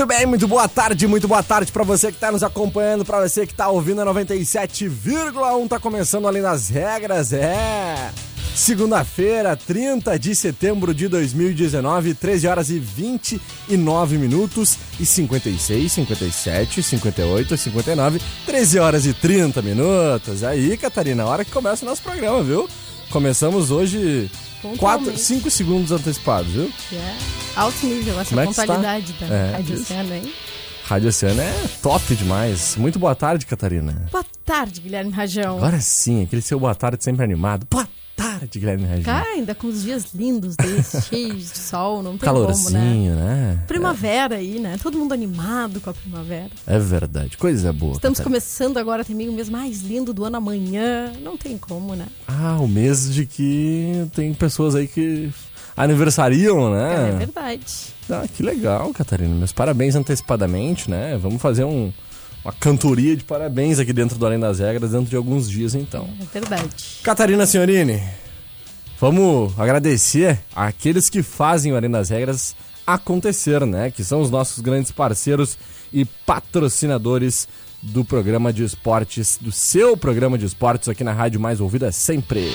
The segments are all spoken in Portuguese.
Muito bem, muito boa tarde, muito boa tarde para você que está nos acompanhando, para você que está ouvindo a 97,1, tá começando além das regras, é. Segunda-feira, 30 de setembro de 2019, 13 horas e 29 minutos e 56, 57, 58, 59, 13 horas e 30 minutos. Aí, Catarina, hora que começa o nosso programa, viu? Começamos hoje 4, 5 segundos antecipados, viu? Yeah. Alto nível essa Como é pontualidade está? da É, Rádio. Oceano, hein? Rádio Oceano é top demais. Muito boa tarde, Catarina. Boa tarde, Guilherme Rajão. Agora sim, aquele seu boa tarde sempre animado. Boa tarde, Guilherme Regina. Cara, ainda com os dias lindos desses, cheios de sol, não tem como, né? Calorzinho, né? Primavera aí, né? Todo mundo animado com a primavera. É verdade, coisa boa. Estamos Catarina. começando agora também o mês mais lindo do ano amanhã. Não tem como, né? Ah, o mês de que tem pessoas aí que aniversariam, É, né? verdade. Ah, que legal, Catarina. Meus parabéns antecipadamente, né? Vamos fazer um, uma cantoria de parabéns aqui dentro do Além das Regras, dentro de alguns dias, então. É verdade. Catarina Senhorini, vamos agradecer àqueles que fazem o Além das Regras acontecer, né? Que são os nossos grandes parceiros e patrocinadores do programa de esportes, do seu programa de esportes aqui na Rádio Mais Ouvida sempre.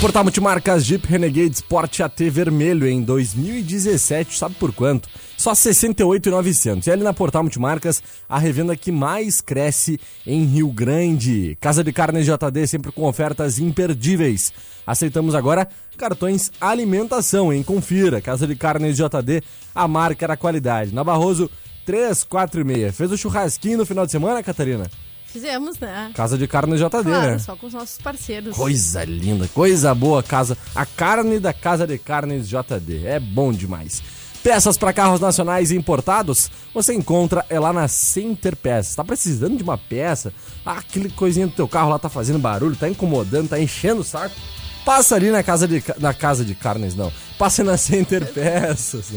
Portal Multimarcas Jeep Renegade Sport AT vermelho em 2017, sabe por quanto? Só 68,900. E ali na Portal Multimarcas, a revenda que mais cresce em Rio Grande. Casa de Carnes JD sempre com ofertas imperdíveis. Aceitamos agora cartões alimentação, hein? Confira. Casa de Carnes JD, a marca da qualidade. Na Barroso 346. Fez o churrasquinho no final de semana, Catarina? Fizemos, né? Casa de Carnes JD, Claro, né? só com os nossos parceiros. Coisa linda, coisa boa casa. A carne da Casa de Carnes JD. É bom demais. Peças para carros nacionais e importados, você encontra é lá na Center Peças. Tá precisando de uma peça? Ah, aquele coisinha do teu carro lá tá fazendo barulho, tá incomodando, tá enchendo o saco. Passa ali na casa de na casa de carnes não. Passa na Center Peças.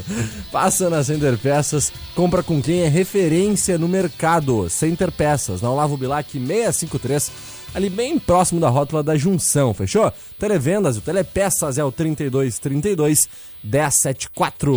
Passa na Center Peças, compra com quem é referência no mercado. Center Peças, na Olavo Bilac 653 ali bem próximo da rótula da junção, fechou? Televendas, o Telepeças é o 3232 1074.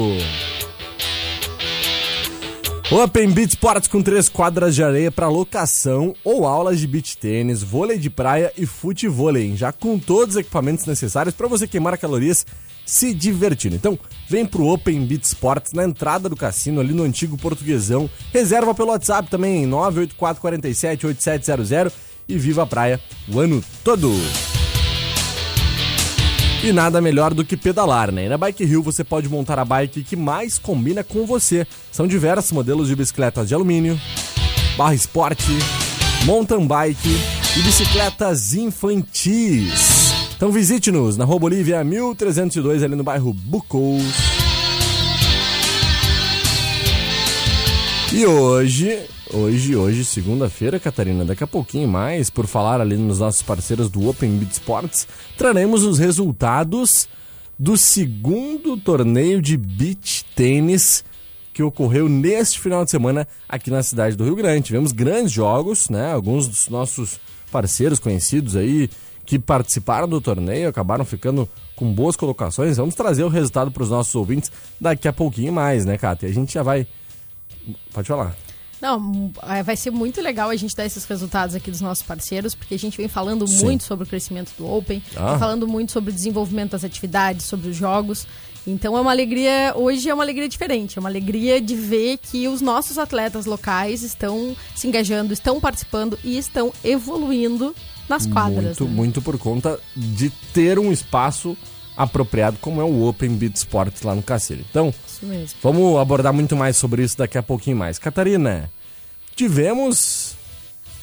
Open Beach Sports com três quadras de areia para locação ou aulas de beach tênis, vôlei de praia e futevôlei, já com todos os equipamentos necessários para você queimar calorias se divertindo. Então, vem pro Open Beach Sports na entrada do cassino ali no antigo Portuguesão. Reserva pelo WhatsApp também em 98447 8700 e viva a praia o ano todo. E nada melhor do que pedalar, né? E na Bike Hill você pode montar a bike que mais combina com você. São diversos modelos de bicicletas de alumínio, barra esporte, mountain bike e bicicletas infantis. Então visite-nos na Rua Bolívia 1302 ali no bairro Bucous. E hoje, hoje, hoje, segunda-feira, Catarina, daqui a pouquinho mais, por falar ali nos nossos parceiros do Open Beat Sports, traremos os resultados do segundo torneio de beach tênis que ocorreu neste final de semana aqui na cidade do Rio Grande. Tivemos grandes jogos, né? Alguns dos nossos parceiros conhecidos aí que participaram do torneio acabaram ficando com boas colocações. Vamos trazer o resultado para os nossos ouvintes daqui a pouquinho mais, né, Cátia? A gente já vai Pode falar. Não, é, vai ser muito legal a gente dar esses resultados aqui dos nossos parceiros, porque a gente vem falando Sim. muito sobre o crescimento do Open, Ah. falando muito sobre o desenvolvimento das atividades, sobre os jogos. Então é uma alegria, hoje é uma alegria diferente, é uma alegria de ver que os nossos atletas locais estão se engajando, estão participando e estão evoluindo nas quadras. Muito, né? muito por conta de ter um espaço apropriado como é o Open Beat Sports lá no Cacilho. Então, vamos abordar muito mais sobre isso daqui a pouquinho mais. Catarina, tivemos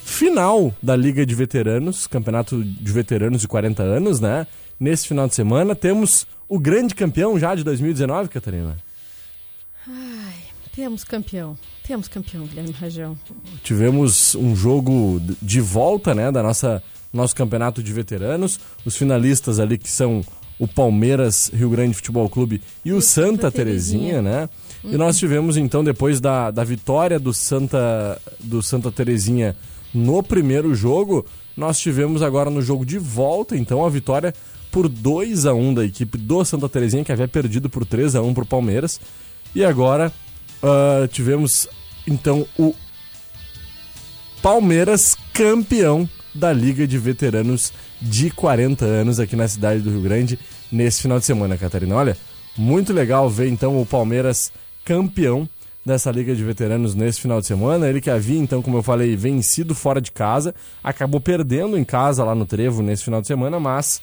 final da Liga de Veteranos, Campeonato de Veteranos de 40 anos, né? Nesse final de semana temos o grande campeão já de 2019, Catarina. Ai, temos campeão. Temos campeão, Guilherme Rajão. Tivemos um jogo de volta, né, da nossa nosso campeonato de veteranos. Os finalistas ali que são o Palmeiras Rio Grande Futebol Clube e o Santa Terezinha, né? E nós tivemos então depois da, da vitória do Santa do Santa Terezinha no primeiro jogo, nós tivemos agora no jogo de volta então a vitória por 2 a 1 da equipe do Santa Terezinha que havia perdido por 3 a 1 pro Palmeiras. E agora ah, tivemos então o Palmeiras campeão da Liga de Veteranos de 40 anos aqui na cidade do Rio Grande nesse final de semana, Catarina. Olha, muito legal ver então o Palmeiras campeão dessa Liga de Veteranos nesse final de semana. Ele que havia, então, como eu falei, vencido fora de casa, acabou perdendo em casa lá no Trevo nesse final de semana, mas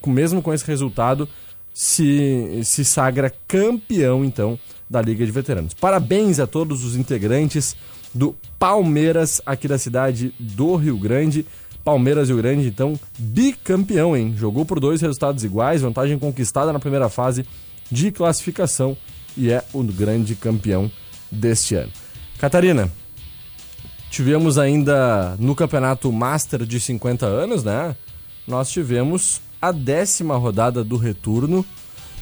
com- mesmo com esse resultado, se, se sagra campeão, então, da Liga de Veteranos. Parabéns a todos os integrantes do Palmeiras aqui da cidade do Rio Grande. Palmeiras Rio Grande, então, bicampeão, hein? Jogou por dois resultados iguais, vantagem conquistada na primeira fase de classificação e é o grande campeão deste ano. Catarina, tivemos ainda no campeonato Master de 50 anos, né? Nós tivemos a décima rodada do retorno.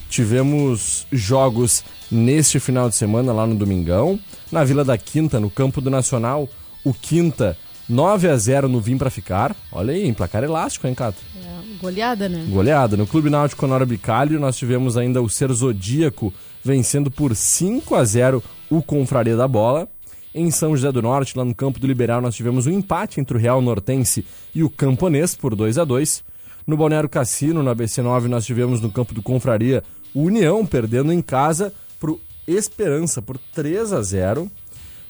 Tivemos jogos neste final de semana lá no Domingão. Na Vila da Quinta, no campo do Nacional, o Quinta 9 a 0 no Vim pra ficar. Olha aí, em placar elástico, hein, Cata? É, goleada, né? Goleada. No Clube Náutico Honório Bicalho, nós tivemos ainda o Ser Zodíaco vencendo por 5 a 0 o Confraria da Bola. Em São José do Norte, lá no campo do Liberal, nós tivemos um empate entre o Real Nortense e o Camponês por 2 a 2 No Balneário Cassino, no ABC9, nós tivemos no campo do Confraria o União perdendo em casa pro Esperança por 3 a 0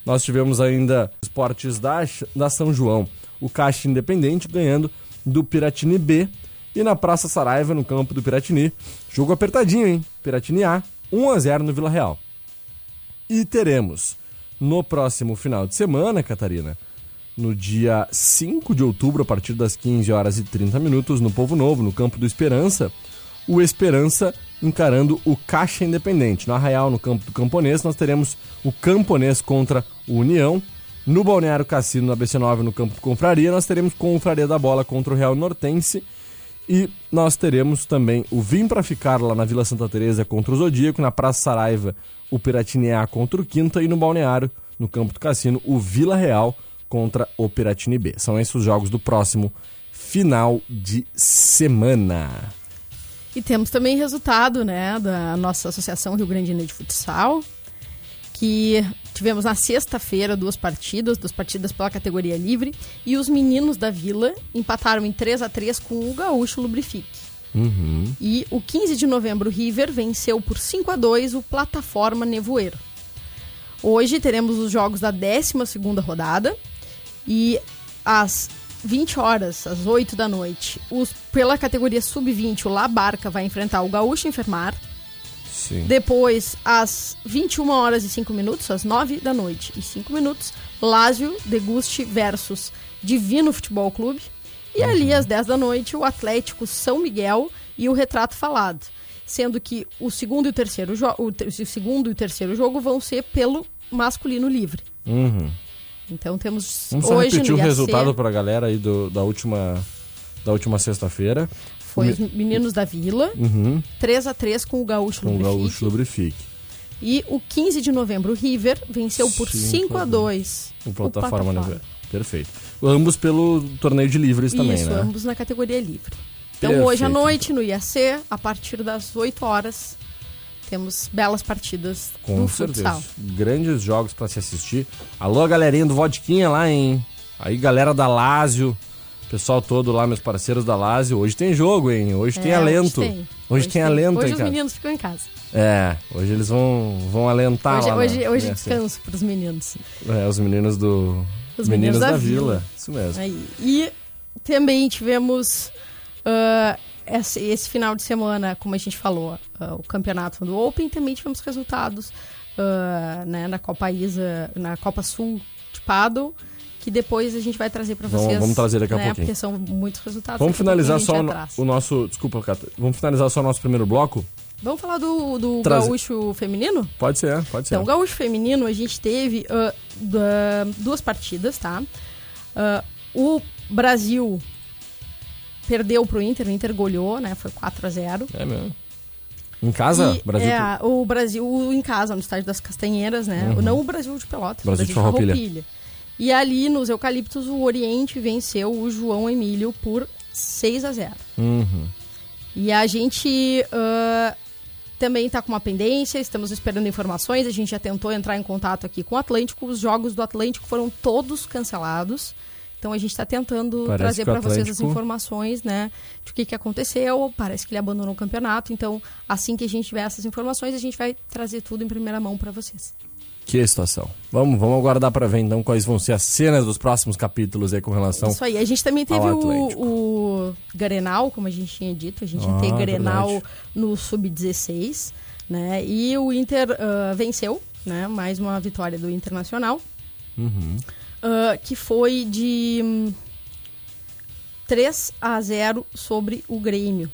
nós tivemos ainda esportes da, da São João, o Caixa Independente ganhando do Piratini B. E na Praça Saraiva, no campo do Piratini, jogo apertadinho, hein? Piratini A, 1 a 0 no Vila Real. E teremos no próximo final de semana, Catarina, no dia 5 de outubro, a partir das 15 horas e 30 minutos, no Povo Novo, no campo do Esperança, o Esperança encarando o Caixa Independente. No Arraial, no campo do Camponês, nós teremos o Camponês contra o União. No Balneário Cassino, na BC9, no campo do Confraria, nós teremos Confraria da Bola contra o Real Nortense. E nós teremos também o Vim para Ficar lá na Vila Santa Teresa contra o Zodíaco, na Praça Saraiva, o Piratini A contra o Quinta e no Balneário, no campo do Cassino, o Vila Real contra o Piratini B. São esses os jogos do próximo final de semana. E temos também resultado, né, da nossa Associação Rio Grandina de Futsal, que tivemos na sexta-feira duas partidas, duas partidas pela categoria livre, e os meninos da Vila empataram em 3 a 3 com o Gaúcho Lubrifique. E o 15 de novembro, o River venceu por 5 a 2 o Plataforma Nevoeiro. Hoje teremos os jogos da 12ª rodada e às 20 horas, às 8 da noite, os, pela categoria sub-20, o La Barca vai enfrentar o Gaúcho Enfermar. Sim. Depois, às 21 horas e 5 minutos, às 9 da noite e 5 minutos, Lázio Deguste versus Divino Futebol Clube. E ali, às 10 da noite, o Atlético São Miguel e o Retrato Falado. Sendo que o segundo e o terceiro, o, o segundo e o terceiro jogo vão ser pelo masculino livre. Uhum. Então temos Vamos só hoje repetir no o resultado pra galera aí do, da última, da última sexta-feira. foi os meninos da Vila, Uhum. 3 a 3 com o Gaúcho Com o Lubrifique. Gaúcho Lubrifique. E o 15 de novembro, o River venceu por Cinco 5 a a 2 O plataforma, né? Perfeito. Ambos pelo torneio de livres também, Isso, né? ambos na categoria livre. Então Perfeito. hoje à noite no IAC, a partir das 8 horas, temos belas partidas Com certeza. futsal. Grandes jogos pra se assistir. Alô, galerinha do Vodquinha lá, hein? Aí, galera da Lázio. Pessoal todo lá, meus parceiros da Lázio. Hoje tem jogo, hein? Hoje tem É, hoje alento. tem. Hoje, tem alento, Hoje os cara? meninos ficam em casa. É, hoje eles vão, vão alentar hoje lá. na- hoje, hoje né, descanso pros meninos. É, os meninos do... Os meninos da Vila. Isso mesmo. Aí. E também tivemos ah, esse, esse final de semana, como a gente falou, ah, o campeonato do Open. Também tivemos resultados ah, né, na Copa Isa, na Copa Sul de Paddle, que depois a gente vai trazer para vocês. vamos trazer daqui a né, pouquinho. Porque são muitos resultados. Vamos finalizar só o, nosso... Desculpa, Cata. Vamos finalizar só o nosso primeiro bloco? Vamos falar do, do Trazer- gaúcho feminino? Pode ser, pode ser. Então, o gaúcho feminino, a gente teve da- duas partidas, tá? Ah, o Brasil perdeu pro Inter, o Inter goleou, né? Foi 4 a 0 É mesmo. Em casa, E, Brasil... É, o Brasil em casa, no estádio das Castanheiras, né? Não o Brasil de Pelotas, Uhum. Brasil o de Brasil de Farroupilha. Farroupilha. E ali, nos Eucaliptos, o Oriente venceu o João Emílio por 6 a 0 Uhum. E a gente ah, também está com uma pendência, estamos esperando informações. A gente já tentou entrar em contato aqui com o Atlântico. Os jogos do Atlântico foram todos cancelados. Então a gente está tentando Parece trazer para vocês as informações, né? De o que, que aconteceu. Parece que ele abandonou o campeonato. Então, assim que a gente tiver essas informações, a gente vai trazer tudo em primeira mão para vocês. Que situação. Vamos, vamos aguardar pra ver então quais vão ser as cenas dos próximos capítulos aí com relação. Isso aí. A gente também teve o, Atlético. o Grenal, como a gente tinha dito. A gente Ah, ter Grenal verdade. no Sub-16, né? E o Inter ah, venceu, né? Mais uma vitória do Internacional. Uhum. Ah, que foi de hum, 3 a 0 sobre o Grêmio.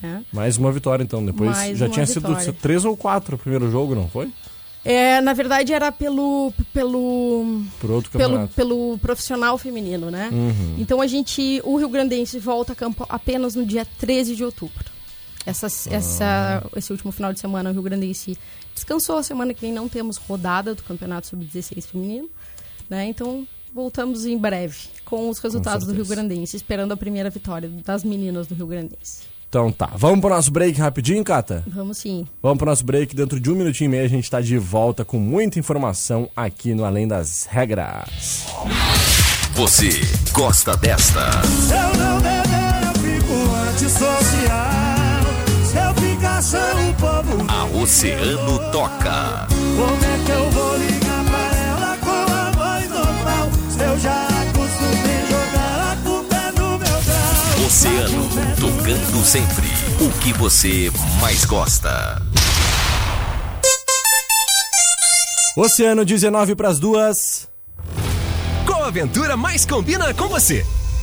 Né? Mais uma vitória então. Depois Mais já tinha vitória. sido três ou quatro o primeiro jogo, não foi? É, na verdade, era pelo, pelo, pelo, pelo profissional feminino, né? Uhum. Então a gente, o Rio Grandense volta a campo apenas no dia 13 de outubro. Essa, Ah. essa, esse último final de semana o Rio Grandense descansou. A semana que vem não temos rodada do Campeonato Sub-16 feminino, né? Então voltamos em breve com os resultados do Rio. Grandense, esperando a primeira vitória das meninas do Rio Grandense. Então tá. Vamos pro nosso break rapidinho, Cata? Vamos sim. Vamos pro nosso break. Dentro de um minutinho e meio a gente tá de volta com muita informação aqui no Além das Regras. Você gosta desta? Eu não beber, eu fico antissocial. Se eu ficar sem o povo, A Oceano toca. Oceano, tocando sempre. O que você mais gosta. Oceano 19 pras duas. Qual aventura mais combina com você?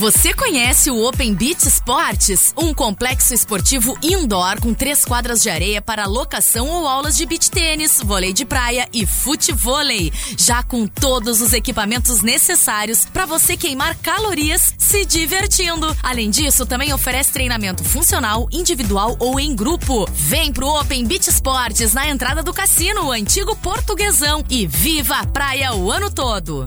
Você conhece o Open Beach Sports? Um complexo esportivo indoor com três quadras de areia para locação ou aulas de beach tênis, vôlei de praia e futevôlei. Já com todos os equipamentos necessários para você queimar calorias se divertindo. Além disso, também oferece treinamento funcional, individual ou em grupo. Vem pro Open Beach Sports na entrada do cassino, o antigo Portuguesão e viva a praia o ano todo.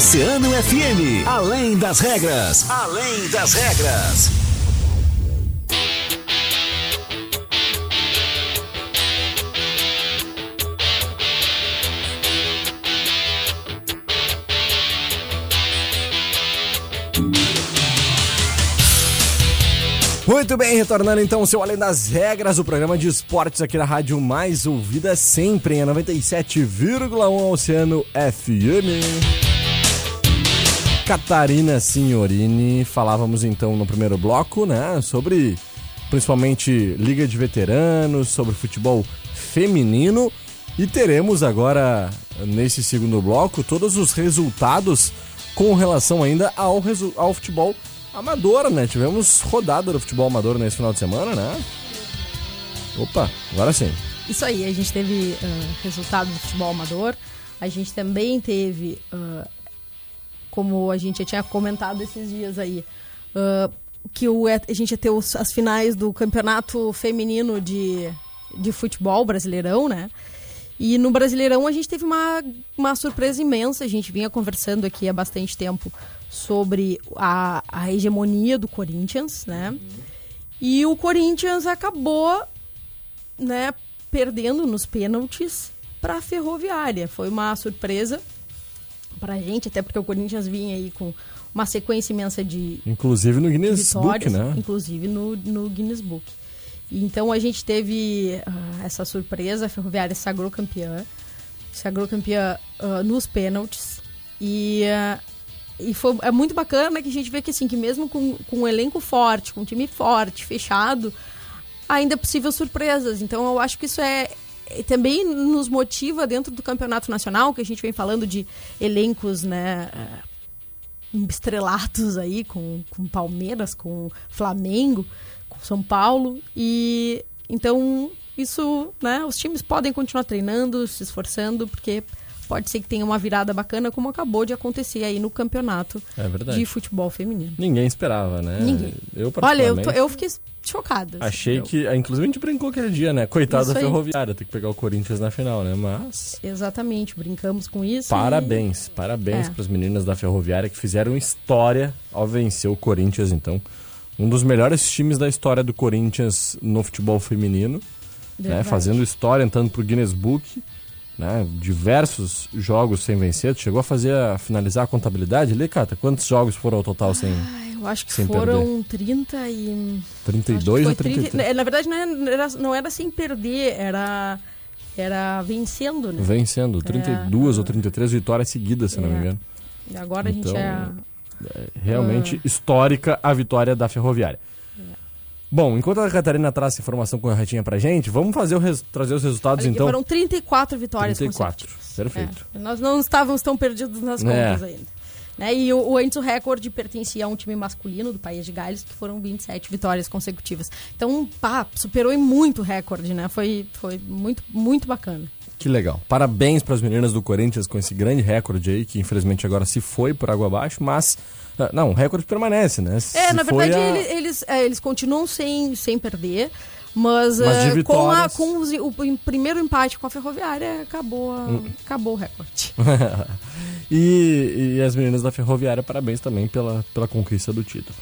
Oceano FM, além das regras, além das regras. Muito bem, retornando então o seu Além das Regras, o programa de esportes aqui na rádio mais ouvida sempre em 97,1 Oceano FM. Catarina Signorini, falávamos então no primeiro bloco, né, sobre principalmente Liga de Veteranos, sobre futebol feminino e teremos agora nesse segundo bloco todos os resultados com relação ainda ao, ao futebol amador, né? Tivemos rodada do futebol amador nesse final de semana, né? Opa, agora sim. Isso aí, a gente teve ah, resultado do futebol amador. A gente também teve, ah, como a gente já tinha comentado esses dias aí, ah, que o, a gente ia ter os- as finais do campeonato feminino de, de futebol brasileirão, né? E no Brasileirão a gente teve uma, uma surpresa imensa. A gente vinha conversando aqui há bastante tempo sobre a, a hegemonia do Corinthians, né? E o Corinthians acabou né, perdendo nos pênaltis para a Ferroviária. Foi uma surpresa para a gente, até porque o Corinthians vinha aí com uma sequência imensa de Inclusive no Guinness Book, né? inclusive no, no Guinness Book. Então a gente teve ah, essa surpresa, a Ferroviária se sagrou campeã, se sagrou campeã ah, nos pênaltis. E, ah, e foi, é muito bacana que a gente vê que assim, que mesmo com, com um elenco forte, com um time forte, fechado, ainda é possível surpresas. Então eu acho que isso é- também nos motiva dentro do campeonato nacional, que a gente vem falando de elencos, né, eh, estrelatos aí com, com Palmeiras, com Flamengo, com São Paulo. E então isso, né, os times podem continuar treinando, se esforçando, porque pode ser que tenha uma virada bacana como acabou de acontecer aí no campeonato É de futebol feminino. Ninguém esperava, né? Ninguém. Eu, Olha, eu, tô- eu fiquei chocada. assim. achei Eu- que... Inclusive a gente brincou aquele dia, né? Coitado Isso da. Ferroviária, ter que pegar o Corinthians na final, né? Mas... Exatamente, brincamos com isso. e- Parabéns, parabéns É. para as meninas da Ferroviária que fizeram história ao vencer o Corinthians, então. Um dos melhores times da história do Corinthians no futebol feminino, né? Fazendo história, entrando pro Guinness Book, né? Diversos jogos sem vencer. Tu chegou a fazer, a finalizar a contabilidade ali, Cata? Quantos jogos foram ao total sem Ai, eu acho que Sem foram 30 e. acho que 32 foi ou 33? 30 Na verdade, não era, não era sem perder, era, era vencendo, né? Vencendo, 32 ou 33 vitórias seguidas, se não me É. engano. E agora a Então, gente é. Realmente Ah. histórica a vitória da Ferroviária. Bom, enquanto a Catarina traz essa informação corretinha pra gente, vamos fazer o trazer os resultados Olha então. Foram 34 vitórias 34. consecutivas. Perfeito. É, nós não estávamos tão perdidos nas É. contas ainda. Né? E o, o antes o recorde pertencia a um time masculino do País de Gales, que foram 27 vitórias consecutivas. Então, pá, superou em muito o recorde, né? Foi, foi muito, muito bacana. Que legal. Parabéns para as meninas do Corinthians com esse grande recorde aí, que infelizmente agora se foi por água abaixo, mas. Ah, Não, o recorde permanece, né? É, Se na foi verdade, a- ele- eles, é, eles continuam sem, sem perder, mas, Mas é, com, a, com os- o, primeiro empate com a Ferroviária, acabou, a- Hum. acabou o recorde. e, e as meninas da Ferroviária, parabéns também pela, pela conquista do título.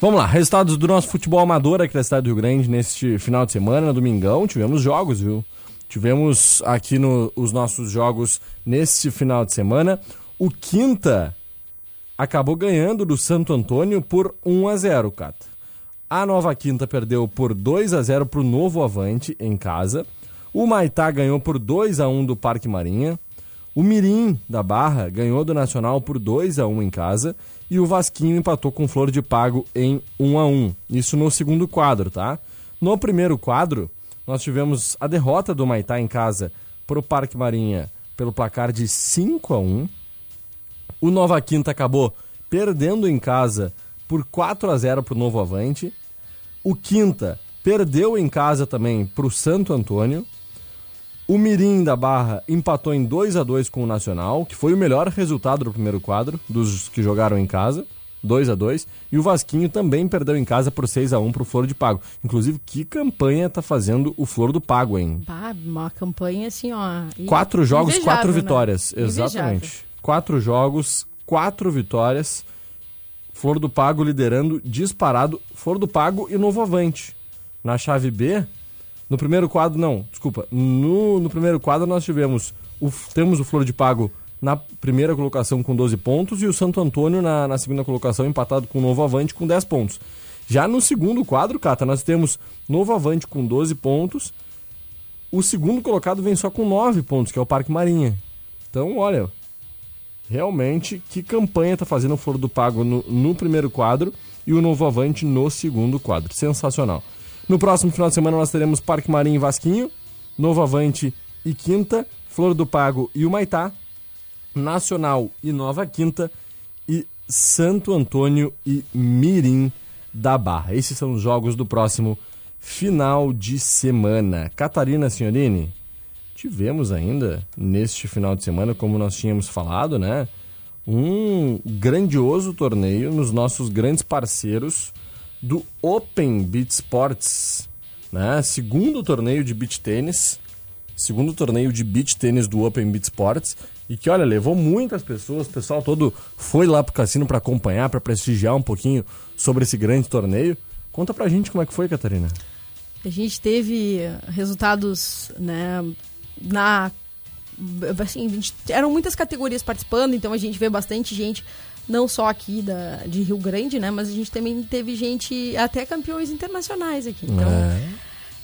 Vamos lá, resultados do nosso futebol amador aqui da cidade do Rio Grande neste final de semana, no domingão. Tivemos jogos, viu? Tivemos aqui no, os nossos jogos neste final de semana. O Quinta acabou ganhando do Santo Antônio por 1 a 0, Cata. A Nova Quinta perdeu por 2 a 0 para o Novo Avante em casa. O Maitá ganhou por 2 a 1 do Parque Marinha. O Mirim da Barra ganhou do Nacional por 2 a 1 em casa e o Vasquinho empatou com Flor de Pago em 1 a 1. Isso no segundo quadro, tá? No primeiro quadro, nós tivemos a derrota do Maitá em casa para o Parque Marinha pelo placar de 5 a 1 O Nova Quinta acabou perdendo em casa por 4 a 0 para o Novo Avante. O Quinta perdeu em casa também para o Santo Antônio. O Mirim da Barra empatou em 2 a 2 com o Nacional, que foi o melhor resultado do primeiro quadro dos que jogaram em casa. 2 a 2 E o Vasquinho também perdeu em casa por 6 a 1 pro Flor de Pago. Inclusive, que campanha tá fazendo o Flor do Pago, hein? Uma campanha assim, ó. Quatro jogos, quatro né? vitórias. Invejável. Exatamente. Quatro jogos, quatro vitórias. Flor do Pago liderando disparado. Flor do Pago e Novo Avante. Na chave B, no primeiro quadro, não, desculpa. No, no primeiro quadro nós tivemos o, temos o Flor de Pago na primeira colocação com 12 pontos e o Santo Antônio na, na segunda colocação empatado com o Novo Avante com 10 pontos. Já no segundo quadro, Cata, nós temos Novo Avante com 12 pontos. O segundo colocado vem só com 9 pontos, que é o Parque Marinha. Então, olha, realmente que campanha tá fazendo o Flor do Pago no, no primeiro quadro e o Novo Avante no segundo quadro. Sensacional. No próximo final de semana nós teremos Parque Marinha e Vasquinho, Novo Avante e Quinta, Flor do Pago e o Maitá, Nacional e Nova Quinta e Santo Antônio e Mirim da Barra. Esses são os jogos do próximo final de semana. Catarina Signorini, tivemos ainda neste final de semana, como nós tínhamos falado, né? Um grandioso torneio nos nossos grandes parceiros do Open Beach Sports, né? Segundo torneio de beach tênis, segundo torneio de beach tênis do Open Beach Sports e que olha, levou muitas pessoas, o pessoal todo foi lá pro cassino para acompanhar, para prestigiar um pouquinho sobre esse grande torneio. Conta pra gente como é que foi, Catarina. A gente teve resultados, né, na assim, eram muitas categorias participando, então a gente vê bastante gente não só aqui da, de Rio Grande, né, mas a gente também teve gente até campeões internacionais aqui. Então,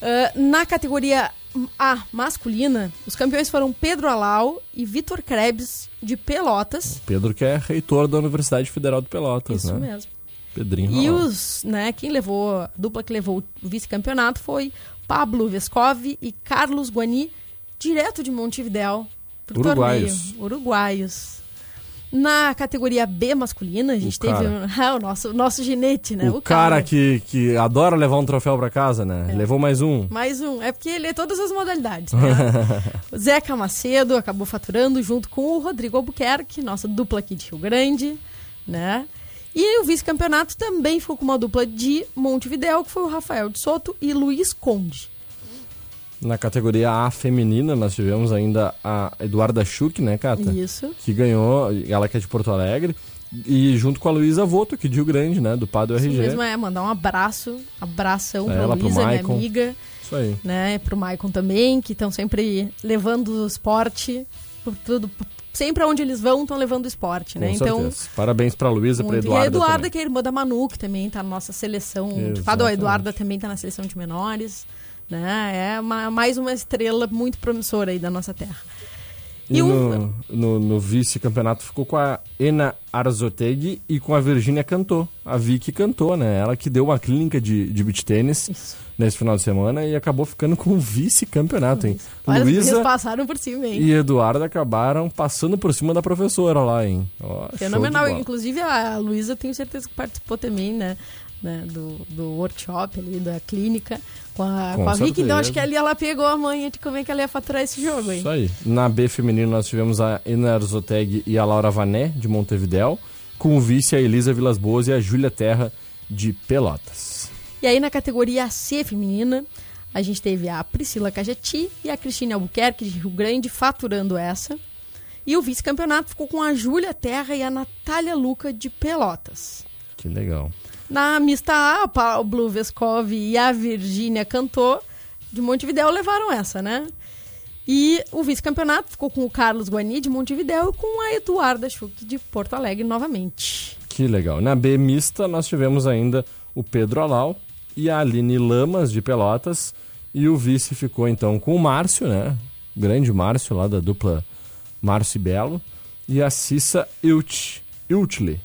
ah, na categoria A masculina, os campeões foram Pedro Alau e Vitor Krebs de Pelotas. Pedro que é reitor da Universidade Federal de Pelotas, Isso né? mesmo. Pedrinho. E os, né, quem levou, a dupla que levou o vice-campeonato foi Pablo Vescov e Carlos Guani, direto de Montevidéu. pro Uruguaios. torneio. Uruguaios. Na categoria B masculina, a gente O teve cara. um- ah, o nosso, nosso ginete, né? o, cara, que, que adora levar um troféu pra casa, né? Levou mais um. Mais um. É porque ele é todas as modalidades, né? o Zeca Macedo acabou faturando junto com o Rodrigo Albuquerque, nossa dupla aqui de Rio Grande, né? E o vice-campeonato também ficou com uma dupla de Montevidéu, que foi o Rafael de Soto e Luiz Conde. Na categoria A feminina, nós tivemos ainda a Eduarda Schuch, né, Cata? Isso. Que ganhou, ela que é de Porto Alegre, e junto com a Luísa Voto, aqui de Rio Grande, né? Do Pado Isso RG. mesmo é mandar um abraço, abração Pra pra Luísa, minha amiga, Isso aí. né? Pro Maicon também, que estão sempre levando o esporte por tudo. Sempre aonde eles vão, estão levando o esporte, né? Com Então, certeza. Parabéns pra Luísa, pra Muito. Eduarda. e a Eduarda, também. que é irmã da Manu, que também tá na nossa seleção. Exatamente. A Eduarda também tá na seleção de menores. Né? É uma- mais uma estrela muito promissora aí da nossa terra. E E o- no, no, no vice-campeonato ficou com a Ena Arzotegui e com a Virgínia Cantor. A Vicky cantou, né? Ela que deu uma clínica de, de beach tênis Isso. nesse final de semana e acabou ficando com o vice-campeonato, hein? Olha, Luísa passaram por cima, hein? e Eduardo acabaram passando por cima da professora lá, hein? Ó, Fenomenal. Inclusive, a Luísa, tenho certeza que participou também, né? né, do, do workshop ali, da clínica, com a, Com com a Vicky. Então, acho que ali ela pegou a manha de como é que ela ia faturar esse jogo, hein? Isso aí. Na B feminino nós tivemos a Ena Arzoteg e a Laura Vané, de Montevidéu, com o vice a Elisa Vilas Boas e a Júlia Terra, de Pelotas. E aí na categoria C feminina, a gente teve a Priscila Cajati e a Cristina Albuquerque de Rio Grande faturando essa. E o vice-campeonato ficou com a Júlia Terra e a Natália Luca de Pelotas. Que legal. Na mista A, o Pablo Vescov e a Virgínia Cantor de Montevidéu levaram essa, né? E o vice-campeonato ficou com o Carlos Guani de Montevidéu e com a Eduarda Schuch de Porto Alegre novamente. Que legal. Na B mista nós tivemos ainda o Pedro Alau e a Aline Lamas, de Pelotas. E o vice ficou então com o Márcio, né? Grande Márcio lá da dupla Márcio e Belo. E a Cissa Iltle,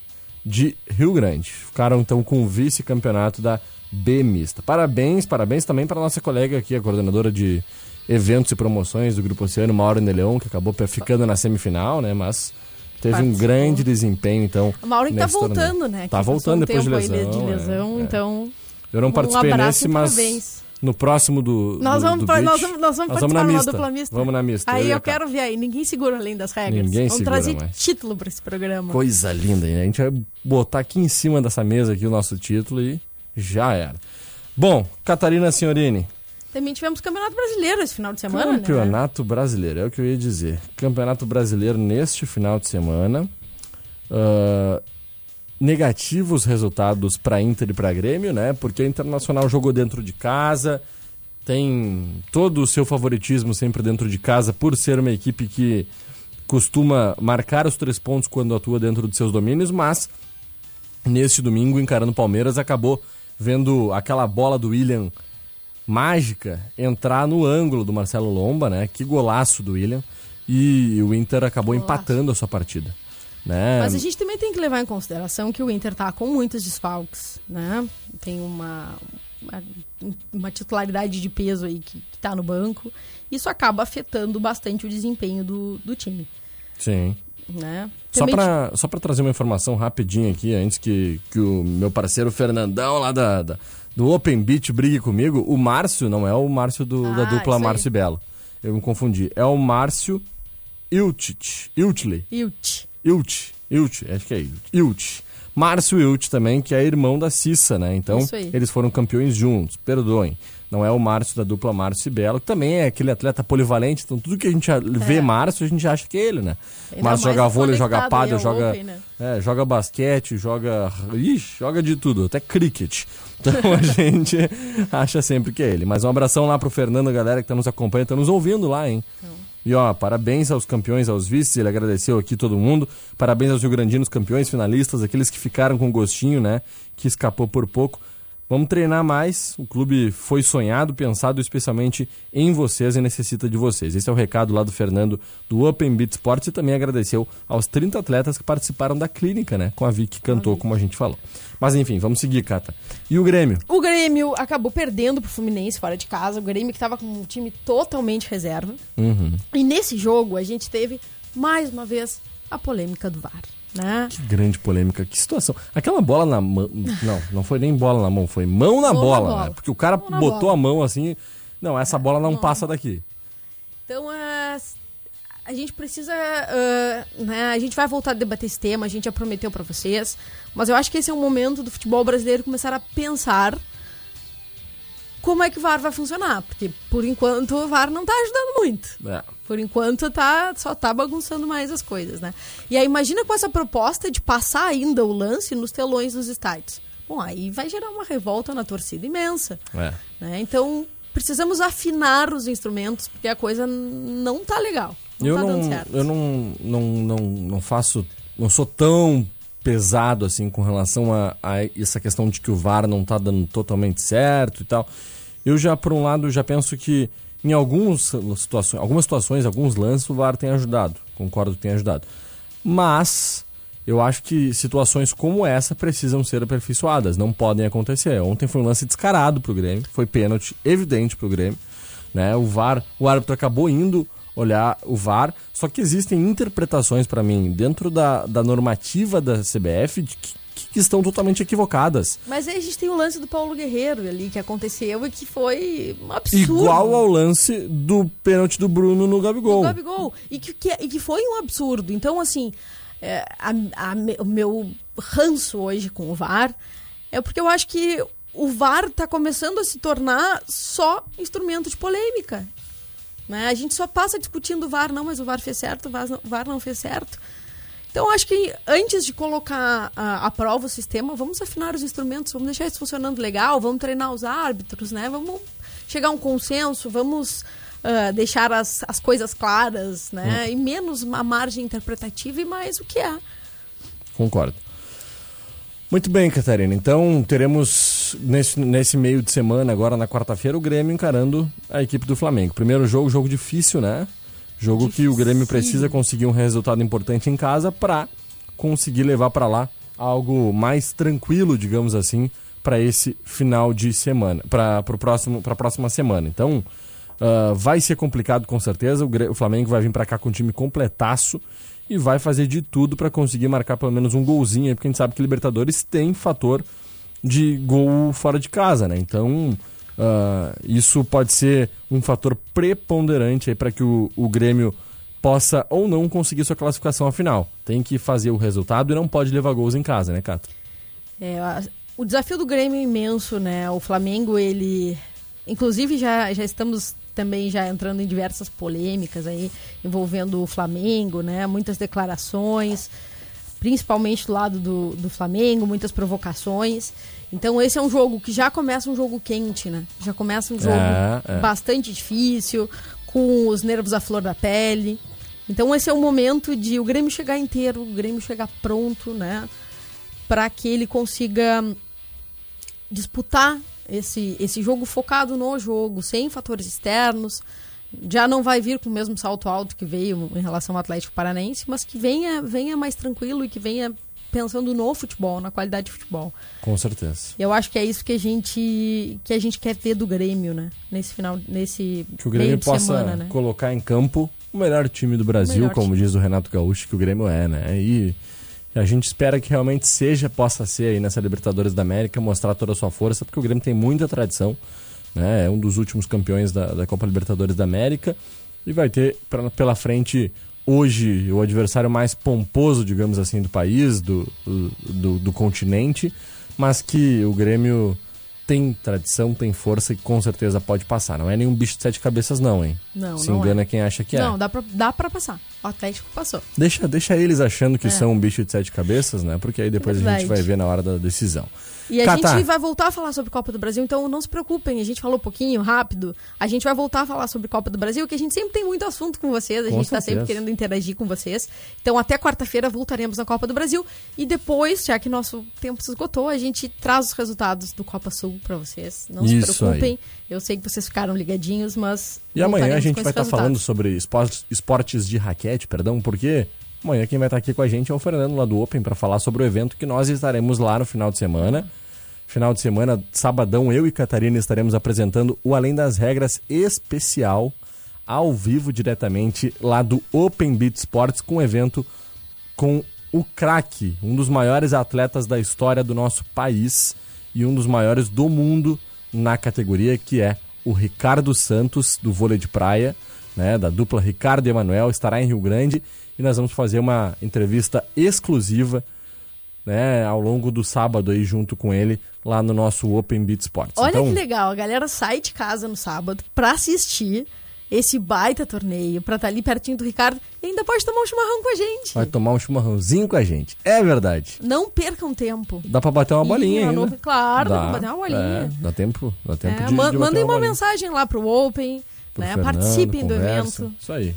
de Rio Grande. Ficaram então com o vice-campeonato da B mista. Parabéns, parabéns também para nossa colega aqui, a coordenadora de eventos e promoções do Grupo Oceano, Mauro Neleon, que acabou ficando na semifinal, né? Mas teve um grande desempenho, então. A Maureen tá nesse torneio. voltando, né? Tá Que voltando um depois de lesão. de é, lesão, é. então. Eu não um participei nesse, mas parabéns. No próximo do. Nós do- vamos, do pra- nós vamos, nós vamos nós participar vamos na mista. dupla mista. Vamos na mista. Aí e a eu quero ver aí. Ninguém segura além das regras. Ninguém vamos segura trazer mais. título pra esse programa. Coisa linda, hein? A gente vai botar aqui em cima dessa mesa aqui o nosso título e já era. Bom, Catarina Senhorini, Também tivemos Campeonato Brasileiro esse final de semana, né? Campeonato Brasileiro, é o que eu ia dizer. Campeonato Brasileiro neste final de semana. Ah, negativos resultados para Inter e para Grêmio, né? Porque a Internacional jogou dentro de casa, tem todo o seu favoritismo sempre dentro de casa por ser uma equipe que costuma marcar os três pontos quando atua dentro de seus domínios, mas neste domingo, encarando o Palmeiras, acabou vendo aquela bola do William mágica entrar no ângulo do Marcelo Lomba, né? Que golaço do William. E o Inter acabou Golaço. empatando a sua partida. Né? Mas a gente também tem que levar em consideração que o Inter tá com muitos desfalques, né? Tem uma, uma, uma titularidade de peso aí que, que tá no banco. Isso acaba afetando bastante o desempenho do, do time, Sim. né? Só pra, só pra trazer uma informação rapidinho aqui, antes que, que o meu parceiro Fernandão lá da, da- do Open Beach brigue comigo, o Márcio não é o Márcio do- da Ah, dupla isso aí. Márcio e Belo. Eu me confundi. É o Márcio Iltit. Iltley. Ilt. Ilt, Ilt, acho que é Ilt. Ilt. Márcio Ilt também, que é irmão da Cissa, né? Então, eles foram campeões juntos, perdoem. Não é o Márcio da dupla Márcio e Belo, que também é aquele atleta polivalente, então tudo que a gente vê Márcio, a gente acha que é ele, né? Ainda Márcio mais joga vôlei, joga ao joga, Open, né? é, joga basquete, joga... Ixi, joga de tudo, até cricket. Então a gente acha sempre que é ele. Mas um abração lá pro Fernando, a galera que tá nos acompanhando, tá nos ouvindo lá, hein? E ó, parabéns aos campeões, aos vices, ele agradeceu aqui todo mundo. Parabéns aos rio-grandinos campeões, finalistas, aqueles que ficaram com gostinho, né? Que escapou por pouco. Vamos treinar mais. O clube foi sonhado, pensado especialmente em vocês e necessita de vocês. Esse é o recado lá do Fernando do Open Beat Sports e também agradeceu aos 30 atletas que participaram da clínica, né? Com a Vicky que cantou, como a gente falou. Mas enfim, vamos seguir, Cata. E o Grêmio? O Grêmio acabou perdendo pro Fluminense fora de casa. O Grêmio que tava com um time totalmente reserva. Uhum. E nesse jogo a gente teve, mais uma vez, a polêmica do VAR. Né? Que grande polêmica, que situação. Aquela bola na mão. Não, não foi nem bola na mão, foi mão na Mão na bola, bola. né? Porque o cara Mão botou bola. a mão assim. Não, essa bola não passa daqui. Então, é, a gente precisa. é, né, a gente vai voltar a debater esse tema, a gente já prometeu pra vocês. Mas eu acho que esse é o momento do futebol brasileiro começar a pensar como é que o VAR vai funcionar. Porque, por enquanto, o VAR não tá ajudando muito. É. Por enquanto, tá, só tá bagunçando mais as coisas, né? E aí, imagina com essa proposta de passar ainda o lance nos telões dos estádios. Bom, aí vai gerar uma revolta na torcida imensa. É. né? Então, precisamos afinar os instrumentos, porque a coisa não tá legal. Não eu tá dando não, certo. eu não, não, não, não faço. Não sou tão pesado assim com relação a, a essa questão de que o VAR não tá dando totalmente certo e tal. Eu já, por um lado, já penso que em alguns situações, algumas situações, alguns lances, o VAR tem ajudado. Concordo que tem ajudado. Mas eu acho que situações como essa precisam ser aperfeiçoadas, não podem acontecer. Ontem foi um lance descarado pro Grêmio, foi pênalti evidente pro Grêmio, né? O VAR, o árbitro acabou indo olhar o VAR, só que existem interpretações para mim dentro da, da normativa da CBF de que, que estão totalmente equivocadas. Mas aí a gente tem o lance do Paulo Guerreiro ali, que aconteceu e que foi um absurdo. Igual ao lance do pênalti do Bruno no Gabigol. do Gabigol. E que, que- e que foi um absurdo. Então, assim, é, a- a o meu ranço hoje com o VAR é porque eu acho que o VAR tá começando a se tornar só instrumento de polêmica. Né? A gente só passa discutindo o VAR, não, mas o VAR fez certo, o VAR não, o VAR não fez certo. Então, acho que antes de colocar a, à prova o sistema, vamos afinar os instrumentos, vamos deixar isso funcionando legal, vamos treinar os árbitros, né? Vamos chegar a um consenso, vamos ah, deixar as, as coisas claras, né? E menos a margem interpretativa e mais o que é. Concordo. Muito bem, Catarina. Então, teremos nesse, nesse meio de semana, agora na quarta-feira, o Grêmio encarando a equipe do Flamengo. Primeiro jogo, jogo difícil, né? Jogo que o Grêmio precisa conseguir um resultado importante em casa para conseguir levar para lá algo mais tranquilo, digamos assim, para esse final de semana, para a próxima semana. Então, ah, vai ser complicado com certeza. O, Gre- o Flamengo vai vir para cá com um time completaço e vai fazer de tudo para conseguir marcar pelo menos um golzinho, porque a gente sabe que Libertadores tem fator de gol fora de casa, né? Então, ah, isso pode ser um fator preponderante para que o, o Grêmio possa ou não conseguir sua classificação à final. Tem que fazer o resultado e não pode levar gols em casa, né, Cato? É, o desafio do Grêmio é imenso, né? O Flamengo, ele. Inclusive, já, já estamos também já entrando em diversas polêmicas aí envolvendo o Flamengo, né? Muitas declarações, principalmente do lado do, do Flamengo, muitas provocações. Então, esse é um jogo que já começa um jogo quente, né? Já começa um jogo É, é. bastante difícil, com os nervos à flor da pele. Então, esse é o momento de o Grêmio chegar inteiro, o Grêmio chegar pronto, né? para que ele consiga disputar esse, esse jogo focado no jogo, sem fatores externos. Já não vai vir com o mesmo salto alto que veio em relação ao Atlético Paranaense, mas que venha, venha mais tranquilo e que venha pensando no futebol, na qualidade de futebol. Com certeza. Eu acho que é isso que a gente que a gente quer ver do Grêmio, né? Nesse final, nesse Que o Grêmio possa semana, né? colocar em campo o melhor time do Brasil, como diz o Renato Gaúcho, que o Grêmio é, né? E a gente espera que realmente seja, possa ser aí nessa Libertadores da América, mostrar toda a sua força, porque o Grêmio tem muita tradição, né? É um dos últimos campeões da, da Copa Libertadores da América e vai ter pra- pela frente hoje o adversário mais pomposo, digamos assim, do país, do, do, do continente, mas que o Grêmio tem tradição, tem força e com certeza pode passar. Não é nenhum bicho de sete cabeças, não, hein? Não, Se não engana é. quem acha que é. Não, dá pra, dá pra passar. O Atlético passou. Deixa, deixa eles achando que É. são um bicho de sete cabeças, né? Porque aí depois a gente vai ver na hora da decisão. E a Catar. gente vai voltar a falar sobre Copa do Brasil, então não se preocupem, a gente falou um pouquinho, rápido. A gente vai voltar a falar sobre Copa do Brasil, que a gente sempre tem muito assunto com vocês, a Com gente tá certeza. sempre querendo interagir com vocês. Então até quarta-feira voltaremos na Copa do Brasil e depois, já que nosso tempo se esgotou, a gente traz os resultados do Copa Sul pra vocês. Não se Isso preocupem. aí. Eu sei que vocês ficaram ligadinhos, mas E amanhã a gente vai estar falando resultados. sobre esportes, esportes de raquete, perdão, porque amanhã quem vai estar aqui com a gente é o Fernando lá do Open para falar sobre o evento que nós estaremos lá no final de semana. Final de semana, sabadão, eu e Catarina estaremos apresentando o Além das Regras especial, ao vivo diretamente lá do Open Beat Sports, com um evento com o craque, um dos maiores atletas da história do nosso país e um dos maiores do mundo na categoria, que é o Ricardo Santos, do vôlei de praia, né, da dupla Ricardo e Emanuel, estará em Rio Grande. E nós vamos fazer uma entrevista exclusiva né, ao longo do sábado aí junto com ele lá no nosso Open Beat Sports. Olha então, que legal, a galera sai de casa no sábado pra assistir esse baita torneio, pra estar ali pertinho do Ricardo e ainda pode tomar um chimarrão com a gente. vai tomar um chimarrãozinho com a gente. É verdade. Não percam tempo. Dá pra bater uma bolinha uma ainda. no- Claro, dá pra bater uma bolinha. É, dá tempo, dá tempo É, de, ma- de bater mandem uma bolinha. mensagem lá pro Open, Pro né? Fernando, participem do conversa. evento. Isso aí.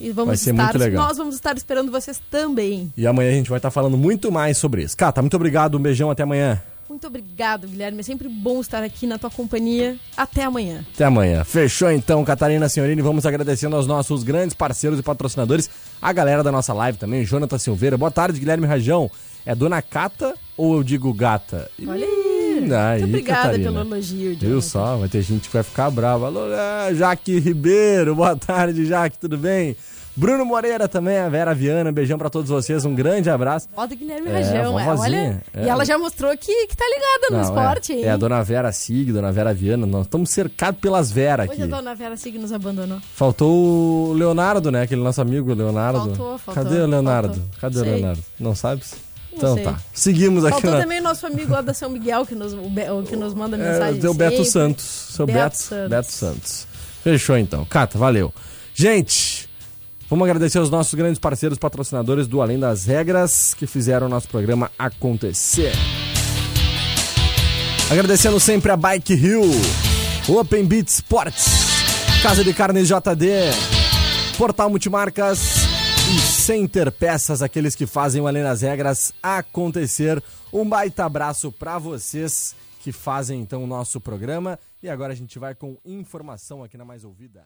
E vamos Vai ser estar, muito legal. nós vamos estar esperando vocês também. E amanhã a gente vai estar falando muito mais sobre isso. Cata, muito obrigado, um beijão, até amanhã. Muito obrigado, Guilherme. É sempre bom estar aqui na tua companhia. Até amanhã. Até amanhã. Fechou então, Catarina Senhorini. Vamos agradecendo aos nossos grandes parceiros e patrocinadores, a galera da nossa live também, Jonathan Silveira. Boa tarde, Guilherme Rajão. É Dona Cata ou eu digo gata? Olha aí. Aí, Muito obrigada Catarina. pelo elogio, Viu Jonathan. só? Vai ter gente que vai ficar brava. Alô, é, Jaque Ribeiro. Boa tarde, Jaque. Tudo bem? Bruno Moreira também, a Vera Viana. Beijão pra todos vocês. Um grande abraço. Ó, do Guilherme É, Rajão. É, olha, É. E ela já mostrou que, que tá ligada no Não, esporte, é, hein? é a dona Vera Sig, dona Vera Viana. Nós estamos cercados pelas Vera Hoje aqui. a dona Vera Sig nos abandonou. Faltou o Leonardo, né? Aquele nosso amigo Leonardo. Faltou, faltou, Cadê o Leonardo? faltou. Cadê o. Leonardo? Não sabes? Então sei. tá. Seguimos aqui Faltou na. também o nosso amigo lá da São Miguel, que nos, o o que nos manda É, mensagem. deu Beto sempre. Santos. Seu Beto Beto, Santos. Beto Santos. Fechou então. Cata, valeu. Gente, vamos agradecer aos nossos grandes parceiros patrocinadores do Além das Regras que fizeram o nosso programa acontecer. Agradecendo sempre a Bike Hill, Open Beat Sports, Casa de Carnes JD, Portal Multimarcas e Center Peças, aqueles que fazem o Além das Regras acontecer. Um baita abraço para vocês que fazem então o nosso programa. E agora a gente vai com informação aqui na Mais Ouvida.